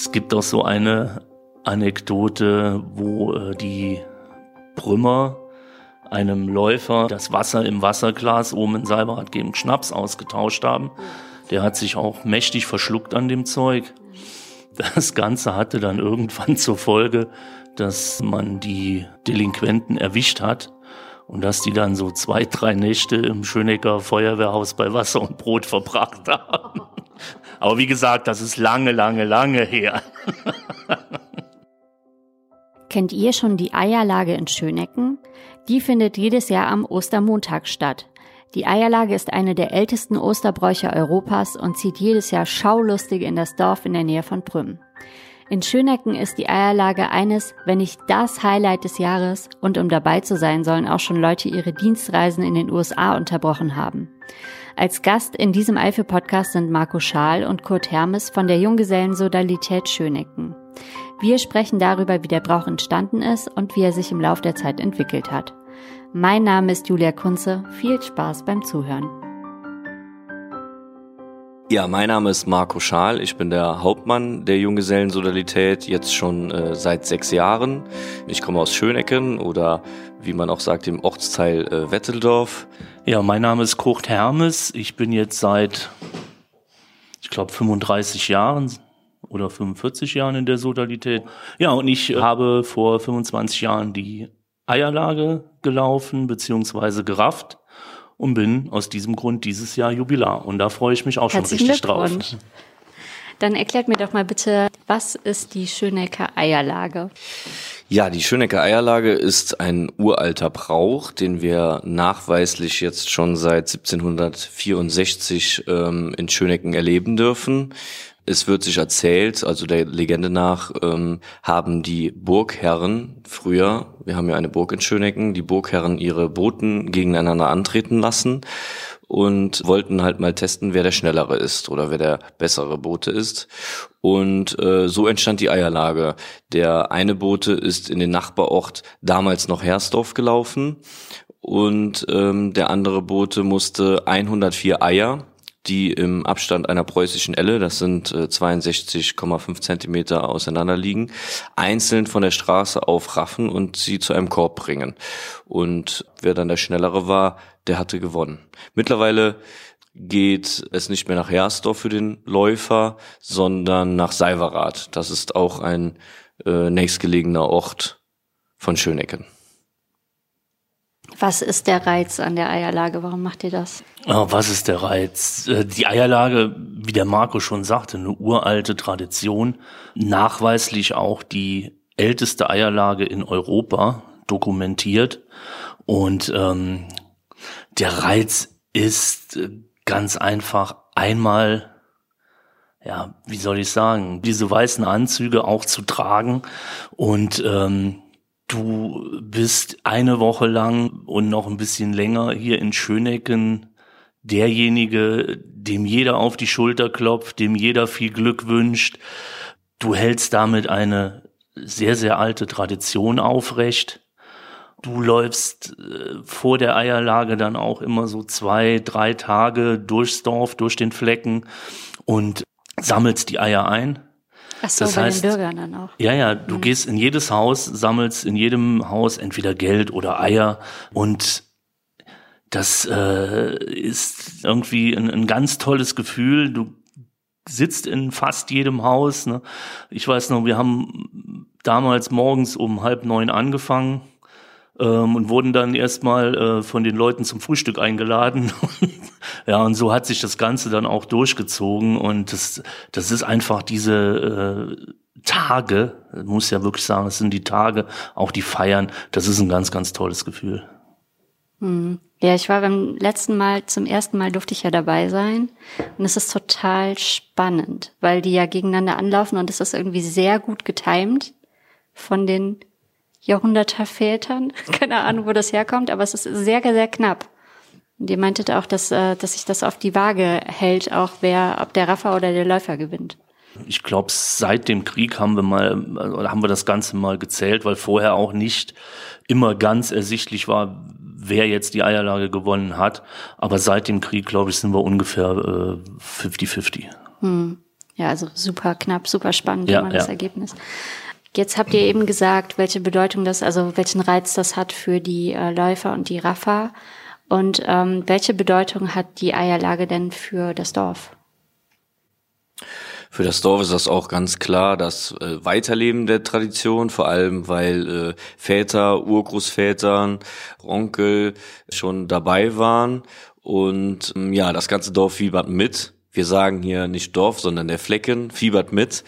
Es gibt auch so eine Anekdote, wo äh, die Brümmer einem Läufer das Wasser im Wasserglas oben in Salberad gegen Schnaps ausgetauscht haben. Der hat sich auch mächtig verschluckt an dem Zeug. Das Ganze hatte dann irgendwann zur Folge, dass man die Delinquenten erwischt hat und dass die dann so zwei, drei Nächte im Schönecker Feuerwehrhaus bei Wasser und Brot verbracht haben. Aber wie gesagt, das ist lange, lange, lange her. Kennt ihr schon die Eierlage in Schönecken? Die findet jedes Jahr am Ostermontag statt. Die Eierlage ist eine der ältesten Osterbräuche Europas und zieht jedes Jahr Schaulustige in das Dorf in der Nähe von Prüm. In Schönecken ist die Eierlage eines, wenn nicht das Highlight des Jahres und um dabei zu sein, sollen auch schon Leute ihre Dienstreisen in den USA unterbrochen haben. Als Gast in diesem Eifel-Podcast sind Marco Schaal und Kurt Hermes von der Junggesellen-Sodalität Schönecken. Wir sprechen darüber, wie der Brauch entstanden ist und wie er sich im Lauf der Zeit entwickelt hat. Mein Name ist Julia Kunze. Viel Spaß beim Zuhören. Ja, mein Name ist Marco Schaal. Ich bin der Hauptmann der Junggesellensodalität jetzt schon äh, seit sechs Jahren. Ich komme aus Schönecken oder wie man auch sagt, im Ortsteil äh, Wetteldorf. Ja, mein Name ist Kurt Hermes. Ich bin jetzt seit, ich glaube, 35 Jahren oder 45 Jahren in der Sodalität. Ja, und ich habe vor 25 Jahren die Eierlage gelaufen bzw. gerafft und bin aus diesem Grund dieses Jahr Jubilar. Und da freue ich mich auch schon richtig drauf. Dann erklärt mir doch mal bitte, was ist die Schönecker Eierlage? Ja, die Schönecker Eierlage ist ein uralter Brauch, den wir nachweislich jetzt schon seit 1764 ähm, in Schönecken erleben dürfen. Es wird sich erzählt, also der Legende nach, ähm, haben die Burgherren früher, wir haben ja eine Burg in Schönecken, die Burgherren ihre Boten gegeneinander antreten lassen und wollten halt mal testen, wer der schnellere ist oder wer der bessere Bote ist. Und äh, so entstand die Eierlage. Der eine Bote ist in den Nachbarort damals noch Hersdorf gelaufen und ähm, der andere Bote musste 104 Eier die im Abstand einer preußischen Elle, das sind äh, 62,5 Zentimeter auseinander liegen, einzeln von der Straße aufraffen und sie zu einem Korb bringen. Und wer dann der Schnellere war, der hatte gewonnen. Mittlerweile geht es nicht mehr nach Hersdorf für den Läufer, sondern nach Seiwerath. Das ist auch ein äh, nächstgelegener Ort von Schönecken. Was ist der Reiz an der Eierlage? Warum macht ihr das? Oh, was ist der Reiz? Äh, die Eierlage, wie der Marco schon sagte, eine uralte Tradition. Nachweislich auch die älteste Eierlage in Europa dokumentiert. Und ähm, der Reiz ist ganz einfach einmal ja, wie soll ich sagen, diese weißen Anzüge auch zu tragen und ähm, Du bist eine Woche lang und noch ein bisschen länger hier in Schönecken derjenige, dem jeder auf die Schulter klopft, dem jeder viel Glück wünscht. Du hältst damit eine sehr, sehr alte Tradition aufrecht. Du läufst äh, vor der Eierlage dann auch immer so zwei, drei Tage durchs Dorf, durch den Flecken und sammelst die Eier ein Ach so, das bei heißt, den Bürgern dann auch. Ja, ja, du mhm. gehst in jedes Haus, sammelst in jedem Haus entweder Geld oder Eier und das äh, ist irgendwie ein, ein ganz tolles Gefühl. Du sitzt in fast jedem Haus. Ne? Ich weiß noch, wir haben damals morgens um halb neun angefangen ähm, und wurden dann erstmal äh, von den Leuten zum Frühstück eingeladen. ja, und so hat sich das Ganze dann auch durchgezogen und das, das ist einfach diese äh, Tage, muss ja wirklich sagen, es sind die Tage, auch die Feiern, das ist ein ganz, ganz tolles Gefühl. Hm. Ja, ich war beim letzten Mal, zum ersten Mal durfte ich ja dabei sein. Und es ist total spannend, weil die ja gegeneinander anlaufen und es ist irgendwie sehr gut getimt von den Jahrhundertervätern. Keine Ahnung, wo das herkommt, aber es ist sehr, sehr knapp. Und ihr meintet auch, dass, äh, dass sich das auf die Waage hält, auch wer, ob der Raffer oder der Läufer gewinnt. Ich glaube, seit dem Krieg haben wir mal, oder haben wir das Ganze mal gezählt, weil vorher auch nicht immer ganz ersichtlich war, wer jetzt die Eierlage gewonnen hat. Aber seit dem Krieg, glaube ich, sind wir ungefähr 50-50. Äh, hm. Ja, also super knapp, super spannend ja, immer das Ergebnis. Jetzt habt ihr eben gesagt, welche Bedeutung das, also welchen Reiz das hat für die äh, Läufer und die Raffer. Und ähm, welche Bedeutung hat die Eierlage denn für das Dorf? Für das Dorf ist das auch ganz klar das äh, Weiterleben der Tradition, vor allem weil äh, Väter, Urgroßvätern, Onkel schon dabei waren und ähm, ja, das ganze Dorf fiebert mit wir sagen hier nicht Dorf, sondern der Flecken fiebert mit.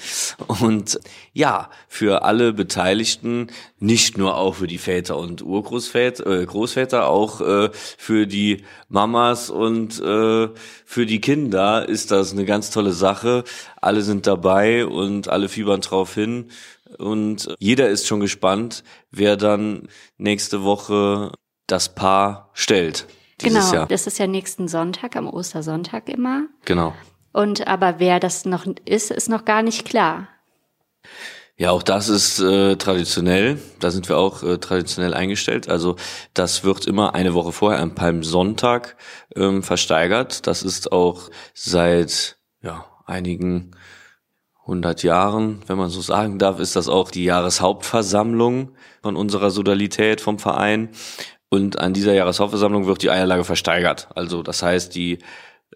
Und ja, für alle Beteiligten, nicht nur auch für die Väter und Urgroßväter, äh, Großväter, auch äh, für die Mamas und äh, für die Kinder ist das eine ganz tolle Sache. Alle sind dabei und alle fiebern drauf hin. Und jeder ist schon gespannt, wer dann nächste Woche das Paar stellt genau, Jahr. das ist ja nächsten Sonntag, am Ostersonntag immer. Genau. Und aber wer das noch ist, ist noch gar nicht klar. Ja, auch das ist äh, traditionell. Da sind wir auch äh, traditionell eingestellt. Also das wird immer eine Woche vorher am Palmsonntag ähm, versteigert. Das ist auch seit ja einigen hundert Jahren, wenn man so sagen darf, ist das auch die Jahreshauptversammlung von unserer Sodalität vom Verein. Und an dieser Jahreshauptversammlung wird die Eierlage versteigert. Also das heißt, die,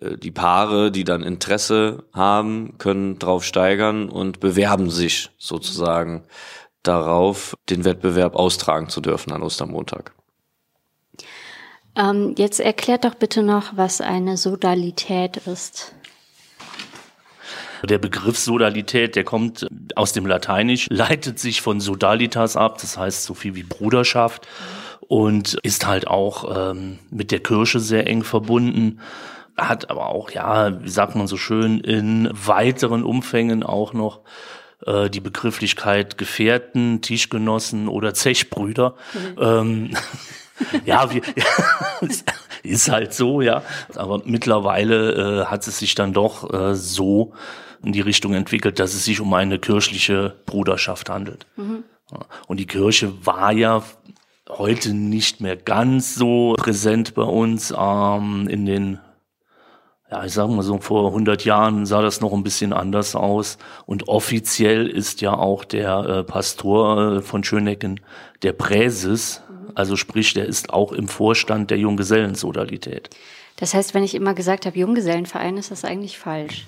äh, die Paare, die dann Interesse haben, können drauf steigern und bewerben sich sozusagen darauf, den Wettbewerb austragen zu dürfen an Ostermontag. Ähm, jetzt erklärt doch bitte noch, was eine Sodalität ist. Der Begriff Sodalität, der kommt aus dem Lateinisch, leitet sich von Sodalitas ab, das heißt so viel wie Bruderschaft. Mhm und ist halt auch ähm, mit der Kirche sehr eng verbunden hat aber auch, ja, wie sagt man so schön, in weiteren Umfängen auch noch äh, die Begrifflichkeit Gefährten, Tischgenossen oder Zechbrüder. Mhm. Ähm, ja, wir, ja, ist halt so, ja. Aber mittlerweile äh, hat es sich dann doch äh, so in die Richtung entwickelt, dass es sich um eine kirchliche Bruderschaft handelt. Mhm. Und die Kirche war ja heute nicht mehr ganz so präsent bei uns. Ähm, in den, ja, ich sag mal so, vor 100 Jahren sah das noch ein bisschen anders aus. Und offiziell ist ja auch der äh, Pastor äh, von Schönecken der Präses. Also sprich, der ist auch im Vorstand der Junggesellensodalität. Das heißt, wenn ich immer gesagt habe, Junggesellenverein, ist das eigentlich falsch.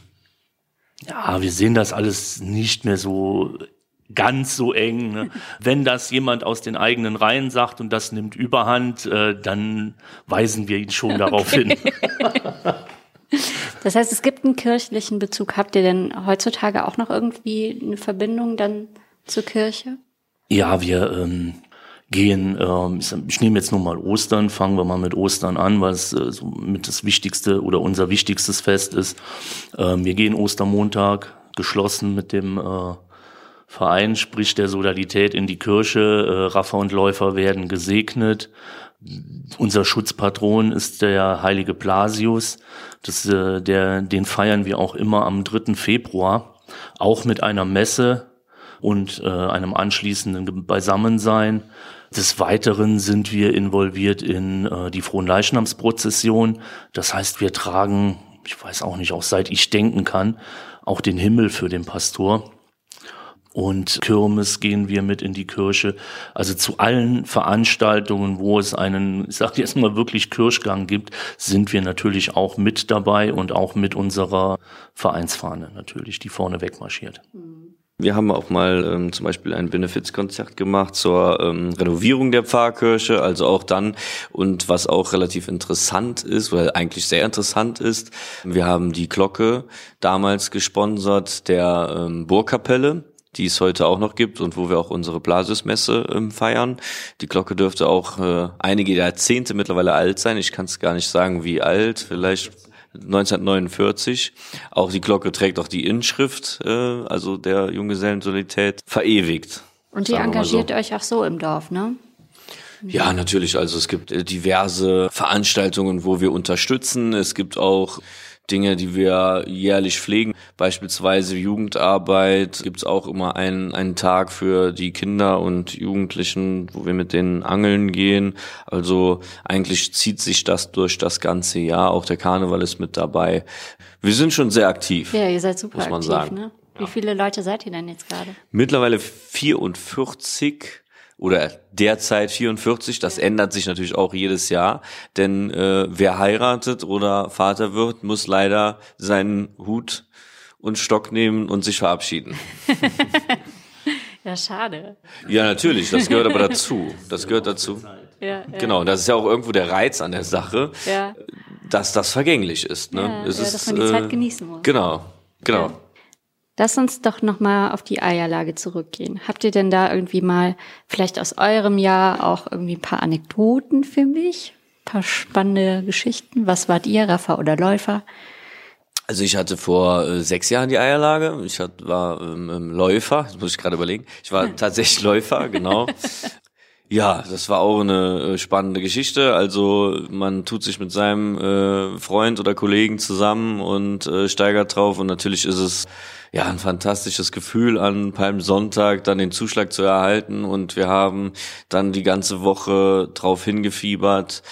Ja, wir sehen das alles nicht mehr so ganz so eng. Ne? Wenn das jemand aus den eigenen Reihen sagt und das nimmt Überhand, äh, dann weisen wir ihn schon darauf okay. hin. das heißt, es gibt einen kirchlichen Bezug. Habt ihr denn heutzutage auch noch irgendwie eine Verbindung dann zur Kirche? Ja, wir ähm, gehen, ähm, ich nehme jetzt nur mal Ostern, fangen wir mal mit Ostern an, weil es äh, so mit das wichtigste oder unser wichtigstes Fest ist. Ähm, wir gehen Ostermontag geschlossen mit dem äh, Verein, sprich der Solidarität in die Kirche. Äh, Raffer und Läufer werden gesegnet. Unser Schutzpatron ist der heilige Blasius. Das, äh, der, den feiern wir auch immer am 3. Februar, auch mit einer Messe und äh, einem anschließenden Beisammensein. Des Weiteren sind wir involviert in äh, die Fronleichnamsprozession. Das heißt, wir tragen, ich weiß auch nicht, auch seit ich denken kann, auch den Himmel für den Pastor und Kirmes gehen wir mit in die Kirche. Also zu allen Veranstaltungen, wo es einen, ich sage jetzt mal wirklich Kirchgang gibt, sind wir natürlich auch mit dabei und auch mit unserer Vereinsfahne natürlich, die vorne wegmarschiert. Wir haben auch mal ähm, zum Beispiel ein Benefizkonzert gemacht zur ähm, Renovierung der Pfarrkirche, also auch dann und was auch relativ interessant ist, weil eigentlich sehr interessant ist, wir haben die Glocke damals gesponsert der ähm, Burgkapelle die es heute auch noch gibt und wo wir auch unsere Blasismesse ähm, feiern. Die Glocke dürfte auch äh, einige Jahrzehnte mittlerweile alt sein. Ich kann es gar nicht sagen, wie alt, vielleicht 1949. Auch die Glocke trägt auch die Inschrift, äh, also der Junggesellensolidarität, verewigt. Und die engagiert so. euch auch so im Dorf, ne? Ja, natürlich. Also es gibt äh, diverse Veranstaltungen, wo wir unterstützen. Es gibt auch Dinge, die wir jährlich pflegen. Beispielsweise Jugendarbeit gibt's auch immer einen, einen Tag für die Kinder und Jugendlichen, wo wir mit denen angeln gehen. Also eigentlich zieht sich das durch das ganze Jahr. Auch der Karneval ist mit dabei. Wir sind schon sehr aktiv. Ja, ihr seid super muss man aktiv, sagen. ne? Wie viele Leute seid ihr denn jetzt gerade? Mittlerweile 44 oder derzeit 44. Das ändert sich natürlich auch jedes Jahr, denn äh, wer heiratet oder Vater wird, muss leider seinen Hut und Stock nehmen und sich verabschieden. Ja, schade. Ja, natürlich, das gehört aber dazu. Das gehört dazu. Ja. Genau, und das ist ja auch irgendwo der Reiz an der Sache, Ja, dass das vergänglich ist. Ne? ja, es ja ist, dass man die äh, Zeit genießen muss. Genau, genau. Ja. Lass uns doch noch mal auf die Eierlage zurückgehen. Habt ihr denn da irgendwie mal vielleicht aus eurem Jahr auch irgendwie ein paar Anekdoten für mich? Ein paar spannende Geschichten? Was wart ihr, Raffer oder Läufer? Also ich hatte vor äh, sechs Jahren die Eierlage. Ich hat, war ähm, ähm, Läufer, das muss ich gerade überlegen. Ich war tatsächlich Läufer, genau. Ja, das war auch eine äh, spannende Geschichte. Also man tut sich mit seinem äh, Freund oder Kollegen zusammen und äh, steigert drauf. Und natürlich ist es ja ein fantastisches Gefühl, an Palmsonntag dann den Zuschlag zu erhalten. Und wir haben dann die ganze Woche drauf hingefiebert.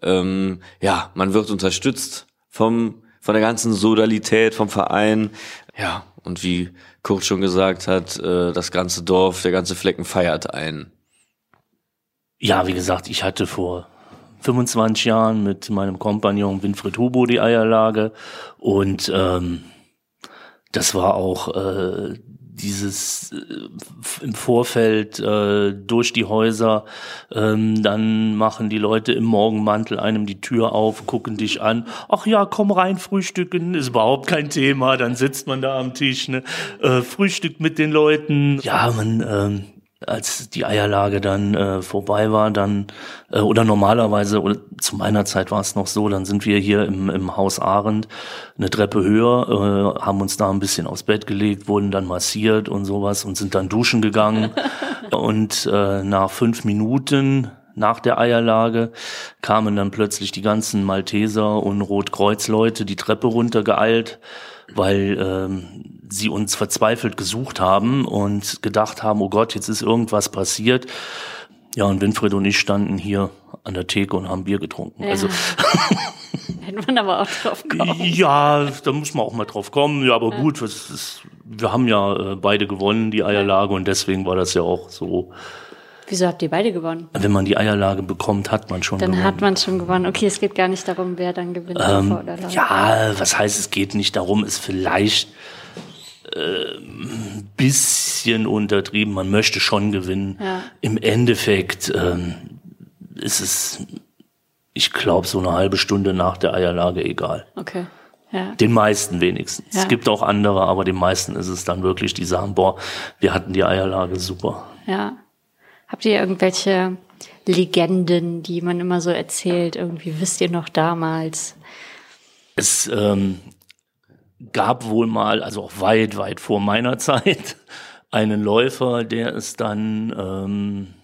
Ähm, ja, man wird unterstützt vom von der ganzen Sodalität vom Verein. Ja, und wie Kurt schon gesagt hat, äh, das ganze Dorf, der ganze Flecken feiert ein. Ja, wie gesagt, ich hatte vor 25 Jahren mit meinem Kompagnon Winfried Hubo die Eierlage und ähm, das war auch äh, dieses äh, im Vorfeld äh, durch die Häuser, ähm, dann machen die Leute im Morgenmantel einem die Tür auf, gucken dich an, ach ja, komm rein, frühstücken, ist überhaupt kein Thema, dann sitzt man da am Tisch, ne, äh, frühstückt mit den Leuten, ja, man, ähm, als die Eierlage dann äh, vorbei war, dann äh, oder normalerweise oder zu meiner Zeit war es noch so, dann sind wir hier im, im Haus Arendt eine Treppe höher, äh, haben uns da ein bisschen aufs Bett gelegt, wurden dann massiert und sowas und sind dann duschen gegangen. Und äh, nach fünf Minuten nach der Eierlage kamen dann plötzlich die ganzen Malteser und Rotkreuzleute die Treppe runtergeeilt, weil ähm, sie uns verzweifelt gesucht haben und gedacht haben, oh Gott, jetzt ist irgendwas passiert. Ja, und Winfried und ich standen hier an der Theke und haben Bier getrunken. Ja. Also Hätte man aber auch drauf kommen. ja, da muss man auch mal drauf kommen. Ja, aber gut, das ist, wir haben ja äh, beide gewonnen, die Eierlage, und deswegen war das ja auch so. Wieso habt ihr beide gewonnen? Wenn man die Eierlage bekommt, hat man schon Dann gewonnen. hat man schon gewonnen. Okay, es geht gar nicht darum, wer dann gewinnt. Ähm, oder ja, was heißt, es geht nicht darum, ist vielleicht ein bisschen untertrieben. Man möchte schon gewinnen. Ja. Im Endeffekt ähm, ist es, ich glaube, so eine halbe Stunde nach der Eierlage egal. Okay. Ja. Den meisten wenigstens. Ja. Es gibt auch andere, aber den meisten ist es dann wirklich, die sagen, boah, wir hatten die Eierlage super. Ja. Habt ihr irgendwelche Legenden, die man immer so erzählt? Irgendwie wisst ihr noch damals? Es ähm, gab wohl mal, also auch weit, weit vor meiner Zeit, einen Läufer, der es dann ähm,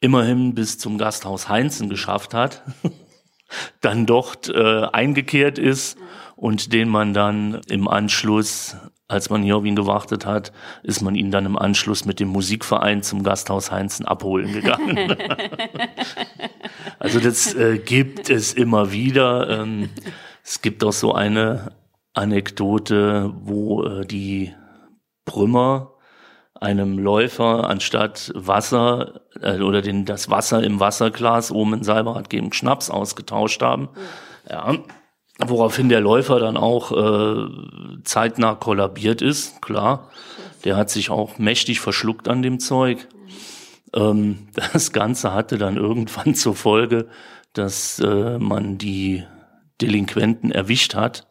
immerhin bis zum Gasthaus Heinzen geschafft hat, dann dort äh, eingekehrt ist und den man dann im Anschluss, als man hier auf ihn gewartet hat, ist man ihn dann im Anschluss mit dem Musikverein zum Gasthaus Heinzen abholen gegangen. Also das äh, gibt es immer wieder. Ähm, es gibt auch so eine Anekdote, wo äh, die Brümmer einem Läufer anstatt Wasser äh, oder den, das Wasser im Wasserglas oben in Salberath gegen Schnaps ausgetauscht haben. Ja. Woraufhin der Läufer dann auch äh, zeitnah kollabiert ist, klar. Der hat sich auch mächtig verschluckt an dem Zeug. Ähm, das Ganze hatte dann irgendwann zur Folge, dass äh, man die Delinquenten erwischt hat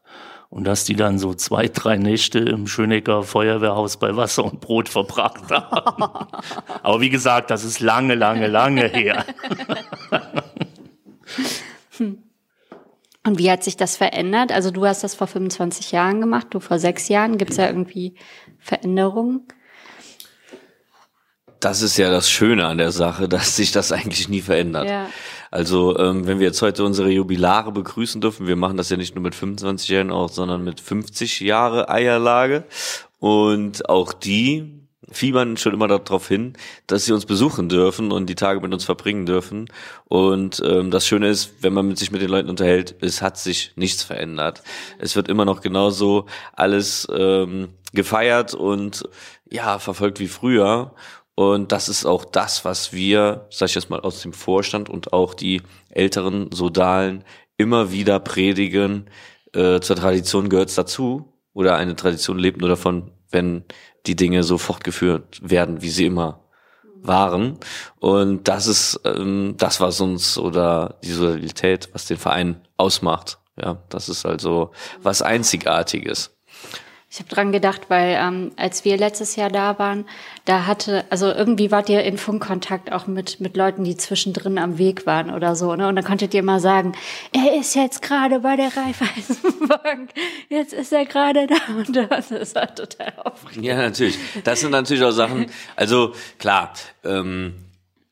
und dass die dann so zwei, drei Nächte im Schönecker Feuerwehrhaus bei Wasser und Brot verbracht haben. Aber wie gesagt, das ist lange, lange, lange her. Und wie hat sich das verändert? Also du hast das vor 25 Jahren gemacht, du vor sechs Jahren. Gibt es da irgendwie Veränderungen? Das ist ja das Schöne an der Sache, dass sich das eigentlich nie verändert. Ja. Also ähm, wenn wir jetzt heute unsere Jubilare begrüßen dürfen, wir machen das ja nicht nur mit 25 Jahren auch, sondern mit 50 Jahre Eierlage. Und auch die fiebern schon immer darauf hin, dass sie uns besuchen dürfen und die Tage mit uns verbringen dürfen. Und ähm, das Schöne ist, wenn man sich mit den Leuten unterhält, es hat sich nichts verändert. Es wird immer noch genauso alles ähm, gefeiert und ja, verfolgt wie früher. Und das ist auch das, was wir, sag ich jetzt mal, aus dem Vorstand und auch die älteren Sodalen immer wieder predigen. Äh, zur Tradition gehört's dazu. Oder eine Tradition lebt nur davon, wenn die Dinge so fortgeführt werden, wie sie immer waren. Und das ist ähm, das, was uns oder die Solidarität, was den Verein ausmacht. Ja, das ist also was Einzigartiges. Ich habe dran gedacht, weil ähm, als wir letztes Jahr da waren, da hatte, also irgendwie wart ihr in Funkkontakt auch mit mit Leuten, die zwischendrin am Weg waren oder so, ne? Und dann konntet ihr mal sagen, er ist jetzt gerade bei der Raiffeisenbank, jetzt ist er gerade da und das ist halt total aufregend. Ja, natürlich. Das sind natürlich auch Sachen. Also klar, ähm,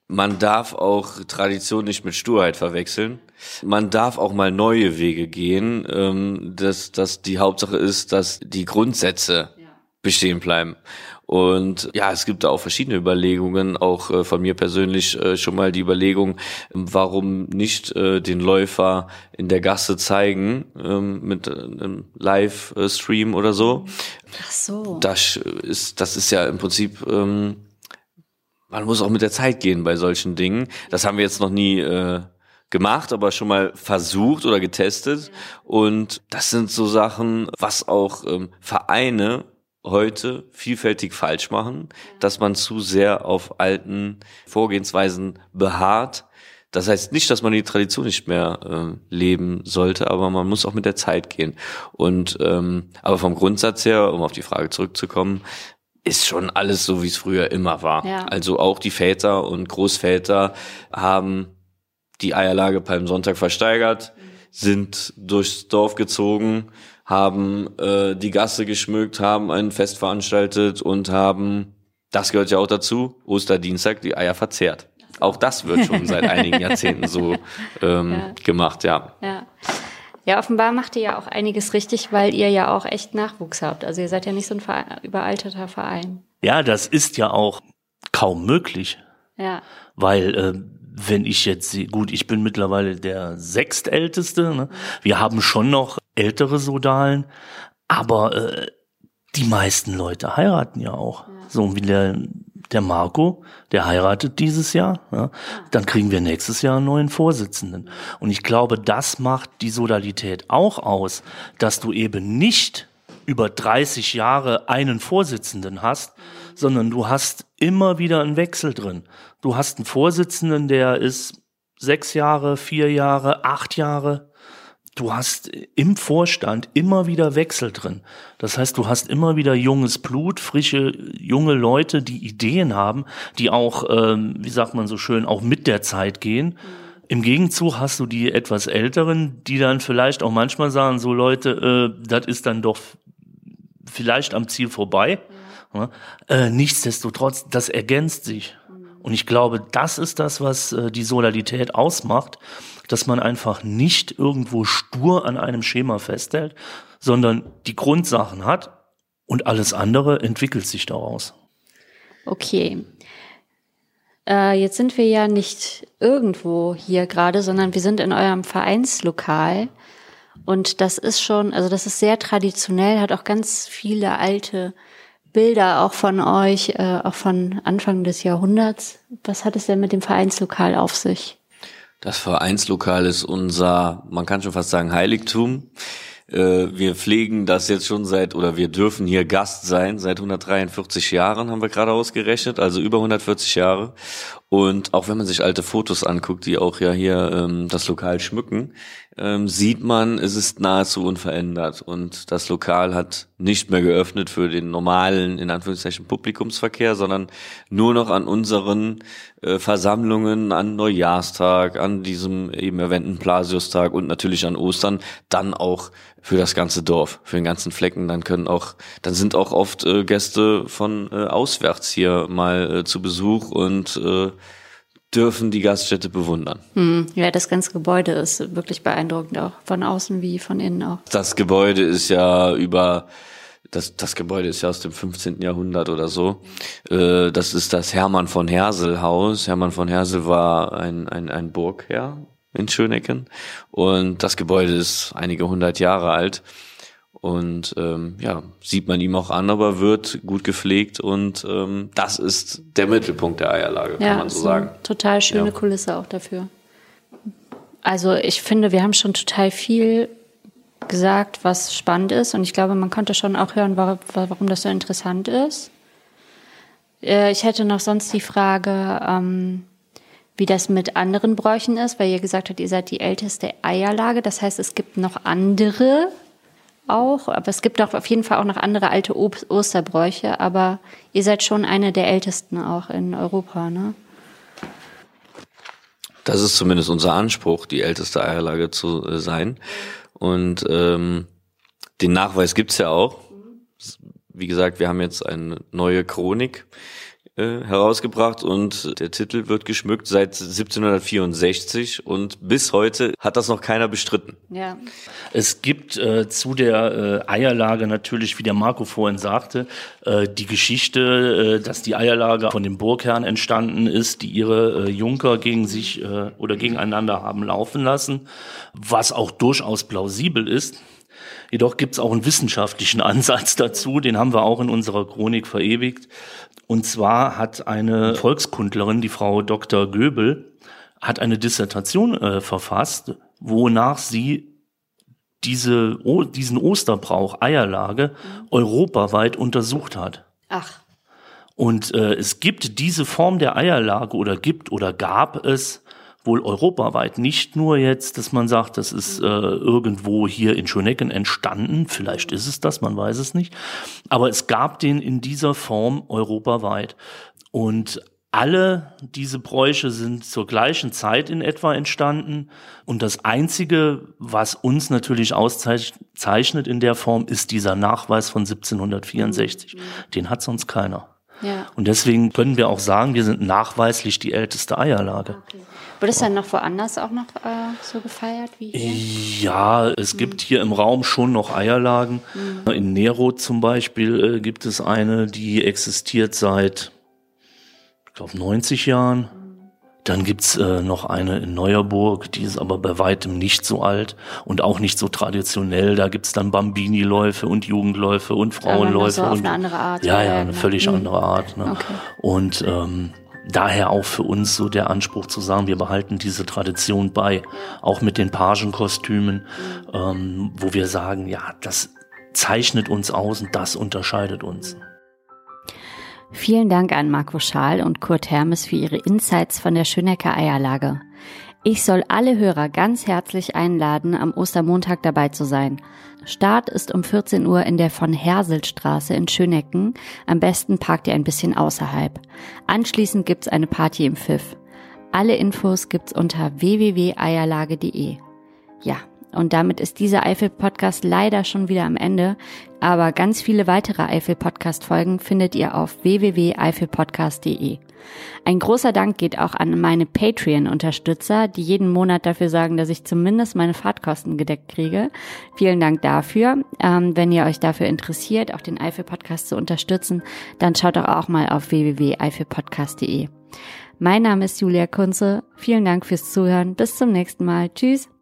man darf auch Tradition nicht mit Sturheit verwechseln. Man darf auch mal neue Wege gehen. Ähm, dass, dass die Hauptsache ist, dass die Grundsätze bestehen bleiben. Und ja, es gibt da auch verschiedene Überlegungen, auch äh, von mir persönlich äh, schon mal die Überlegung, warum nicht äh, den Läufer in der Gasse zeigen ähm, mit äh, einem Livestream oder so. Ach so. Das ist, das ist ja im Prinzip ähm, man muss auch mit der Zeit gehen bei solchen Dingen. Das haben wir jetzt noch nie äh, gemacht, aber schon mal versucht oder getestet. Und das sind so Sachen, was auch ähm, Vereine heute vielfältig falsch machen, dass man zu sehr auf alten Vorgehensweisen beharrt. Das heißt nicht, dass man die Tradition nicht mehr äh, leben sollte, aber man muss auch mit der Zeit gehen. Und ähm, aber vom Grundsatz her, um auf die Frage zurückzukommen, ist schon alles so, wie es früher immer war. Ja. Also auch die Väter und Großväter haben die Eierlage Palmsonntag versteigert, sind durchs Dorf gezogen, haben äh, die Gasse geschmückt, haben ein Fest veranstaltet und haben, das gehört ja auch dazu, Osterdienstag die Eier verzehrt. Auch das wird schon seit einigen Jahrzehnten so ähm, ja. gemacht, ja. ja. Ja, offenbar macht ihr ja auch einiges richtig, weil ihr ja auch echt Nachwuchs habt. Also ihr seid ja nicht so ein Verein, überalterter Verein. Ja, das ist ja auch kaum möglich. Ja. Weil äh, wenn ich jetzt sehe, gut, ich bin mittlerweile der sechstälteste. Ne? Wir haben schon noch ältere Sodalen, aber äh, die meisten Leute heiraten ja auch. Ja. So wie der der Marco, der heiratet dieses Jahr, ja, dann kriegen wir nächstes Jahr einen neuen Vorsitzenden. Und ich glaube, das macht die Sodalität auch aus, dass du eben nicht über 30 Jahre einen Vorsitzenden hast, sondern du hast immer wieder einen Wechsel drin. Du hast einen Vorsitzenden, der ist sechs Jahre, vier Jahre, acht Jahre, du hast im Vorstand immer wieder Wechsel drin. Das heißt, du hast immer wieder junges Blut, frische, junge Leute, die Ideen haben, die auch, ähm, wie sagt man so schön, auch mit der Zeit gehen. Im Gegenzug hast du die etwas Älteren, die dann vielleicht auch manchmal sagen, so Leute, äh, das ist dann doch vielleicht am Ziel vorbei. Ja. Äh, nichtsdestotrotz, das ergänzt sich. Und ich glaube, das ist das, was äh, die Sodalität ausmacht dass man einfach nicht irgendwo stur an einem Schema festhält, sondern die Grundsachen hat und alles andere entwickelt sich daraus. Okay. Äh, jetzt sind wir ja nicht irgendwo hier gerade, sondern wir sind in eurem Vereinslokal. Und das ist schon, also das ist sehr traditionell, hat auch ganz viele alte Bilder auch von euch, äh, auch von Anfang des Jahrhunderts. Was hat es denn mit dem Vereinslokal auf sich? Das Vereinslokal ist unser, man kann schon fast sagen, Heiligtum. Äh, wir pflegen das jetzt schon seit, oder wir dürfen hier Gast sein, seit 143 Jahren haben wir gerade ausgerechnet, also über 140 Jahre. Und auch wenn man sich alte Fotos anguckt, die auch ja hier ähm, das Lokal schmücken, ähm, sieht man, es ist nahezu unverändert. Und das Lokal hat nicht mehr geöffnet für den normalen, in Anführungszeichen, Publikumsverkehr, sondern nur noch an unseren äh, Versammlungen, an Neujahrstag, an diesem eben erwähnten Plasiustag und natürlich an Ostern, dann auch für das ganze Dorf, für den ganzen Flecken. Dann können auch, dann sind auch oft äh, Gäste von äh, auswärts hier mal äh, zu Besuch und äh, dürfen die Gaststätte bewundern. Hm, ja, das ganze Gebäude ist wirklich beeindruckend, auch von außen wie von innen auch. Das Gebäude ist ja über das, das Gebäude ist ja aus dem 15. Jahrhundert oder so. Äh, das ist das Hermann von Hersel Haus. Hermann von Hersel war ein, ein, ein Burgherr in Schönecken und das Gebäude ist einige hundert Jahre alt. Und ähm, ja, sieht man ihm auch an, aber wird gut gepflegt und ähm, das ist der Mittelpunkt der Eierlage, ja, kann man so sagen. Total schöne ja. Kulisse auch dafür. Also ich finde, wir haben schon total viel gesagt, was spannend ist und ich glaube, man konnte schon auch hören, warum, das so interessant ist. Äh, ich hätte noch sonst die Frage, ähm, wie das mit anderen Bräuchen ist, weil ihr gesagt habt, ihr seid die älteste Eierlage. Das heißt, es gibt noch andere auch, aber es gibt auch auf jeden Fall auch noch andere alte Osterbräuche, aber ihr seid schon eine der ältesten auch in Europa, ne? Das ist zumindest unser Anspruch, die älteste Eierlage zu äh, sein. Und ähm, den Nachweis gibt's ja auch. Wie gesagt, wir haben jetzt eine neue Chronik äh, herausgebracht und der Titel wird geschmückt seit 1764 und bis heute hat das noch keiner bestritten. Ja. Es gibt äh, zu der äh, Eierlage natürlich, wie der Marco vorhin sagte, äh, die Geschichte, äh, dass die Eierlage von dem Burgherrn entstanden ist, die ihre äh, Junker gegen sich äh, oder gegeneinander haben laufen lassen, was auch durchaus plausibel ist. Jedoch gibt es auch einen wissenschaftlichen Ansatz dazu, den haben wir auch in unserer Chronik verewigt. Und zwar hat eine Volkskundlerin, die Frau Dr. Göbel, hat eine Dissertation äh, verfasst, wonach sie diese, o, diesen Osterbrauch Eierlage europaweit untersucht hat. Ach. Und äh, es gibt diese Form der Eierlage oder gibt oder gab es wohl europaweit. Nicht nur jetzt, dass man sagt, das ist äh, irgendwo hier in Schönecken entstanden, vielleicht ist es das, man weiß es nicht, aber es gab den in dieser Form europaweit. Und alle diese Bräuche sind zur gleichen Zeit in etwa entstanden. Und das Einzige, was uns natürlich auszeichnet in der Form, ist dieser Nachweis von 1764. Den hat sonst keiner. Ja. Und deswegen können wir auch sagen, wir sind nachweislich die älteste Eierlage. Okay. Wird es dann noch woanders auch noch äh, so gefeiert wie hier? Ja, es mhm. gibt hier im Raum schon noch Eierlagen. Mhm. In Nero zum Beispiel äh, gibt es eine, die existiert seit, ich glaube, 90 Jahren. Dann gibt's äh, noch eine in Neuerburg, die ist aber bei weitem nicht so alt und auch nicht so traditionell. Da gibt's dann Bambini-Läufe und Jugendläufe und Frauenläufe. So auf und, eine andere Art. Ja, ja, eine ne? völlig mhm. andere Art. Ne? Okay. Und ähm, daher auch für uns so der Anspruch zu sagen, wir behalten diese Tradition bei, auch mit den Pagenkostümen, ähm, wo wir sagen, ja, das zeichnet uns aus und das unterscheidet uns. Vielen Dank an Marco Schaal und Kurt Hermes für ihre Insights von der Schönecker Eierlage. Ich soll alle Hörer ganz herzlich einladen, am Ostermontag dabei zu sein. Start ist um 14 Uhr in der von Herselstraße in Schönecken. Am besten parkt ihr ein bisschen außerhalb. Anschließend gibt's eine Party im Pfiff. Alle Infos gibt's unter www.eierlage.de. Ja, und damit ist dieser Eifel-Podcast leider schon wieder am Ende. Aber ganz viele weitere Eifel-Podcast-Folgen findet ihr auf www.eifelpodcast.de. Ein großer Dank geht auch an meine Patreon-Unterstützer, die jeden Monat dafür sorgen, dass ich zumindest meine Fahrtkosten gedeckt kriege. Vielen Dank dafür. Ähm, wenn ihr euch dafür interessiert, auch den Eifel-Podcast zu unterstützen, dann schaut doch auch mal auf www.eifelpodcast.de. Mein Name ist Julia Kunze. Vielen Dank fürs Zuhören. Bis zum nächsten Mal. Tschüss.